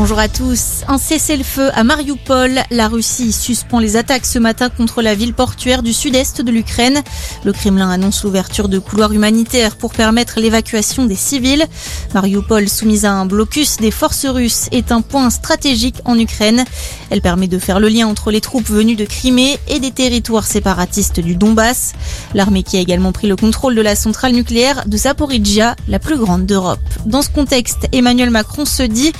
Bonjour à tous. Un cessez-le-feu à Mariupol. La Russie suspend les attaques ce matin contre la ville portuaire du sud-est de l'Ukraine. Le Kremlin annonce l'ouverture de couloirs humanitaires pour permettre l'évacuation des civils. Mariupol, soumise à un blocus des forces russes, est un point stratégique en Ukraine. Elle permet de faire le lien entre les troupes venues de Crimée et des territoires séparatistes du Donbass. L'armée qui a également pris le contrôle de la centrale nucléaire de Zaporizhia, la plus grande d'Europe. Dans ce contexte, Emmanuel Macron se dit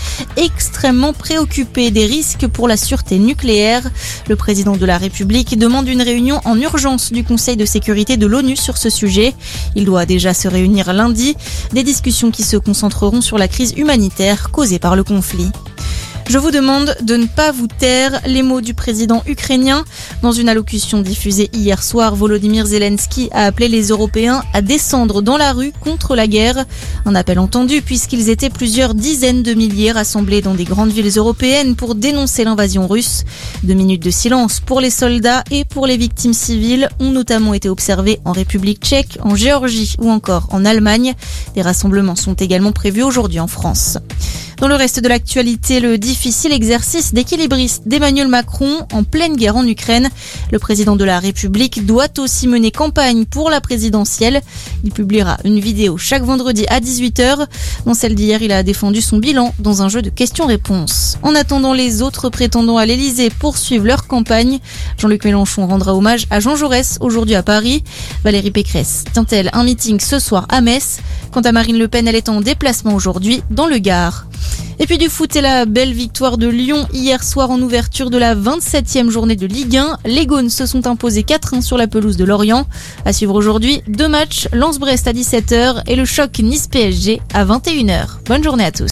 extrêmement préoccupé des risques pour la sûreté nucléaire. Le président de la République demande une réunion en urgence du Conseil de sécurité de l'ONU sur ce sujet. Il doit déjà se réunir lundi. Des discussions qui se concentreront sur la crise humanitaire causée par le conflit. Je vous demande de ne pas vous taire les mots du président ukrainien. Dans une allocution diffusée hier soir, Volodymyr Zelensky a appelé les Européens à descendre dans la rue contre la guerre. Un appel entendu puisqu'ils étaient plusieurs dizaines de milliers rassemblés dans des grandes villes européennes pour dénoncer l'invasion russe. Deux minutes de silence pour les soldats et pour les victimes civiles ont notamment été observées en République tchèque, en Géorgie ou encore en Allemagne. Des rassemblements sont également prévus aujourd'hui en France. Dans le reste de l'actualité, le difficile exercice d'équilibriste d'Emmanuel Macron en pleine guerre en Ukraine. Le président de la République doit aussi mener campagne pour la présidentielle. Il publiera une vidéo chaque vendredi à 18h. Dans celle d'hier, il a défendu son bilan dans un jeu de questions-réponses. En attendant, les autres prétendants à l'Elysée poursuivent leur campagne. Jean-Luc Mélenchon rendra hommage à Jean Jaurès aujourd'hui à Paris. Valérie Pécresse tient-elle un meeting ce soir à Metz? Quant à Marine Le Pen, elle est en déplacement aujourd'hui dans le Gard. Et puis du foot et la belle victoire de Lyon hier soir en ouverture de la 27e journée de Ligue 1. Les Gaunes se sont imposés 4-1 sur la pelouse de Lorient. À suivre aujourd'hui, deux matchs, Lens-Brest à 17h et le choc Nice-PSG à 21h. Bonne journée à tous.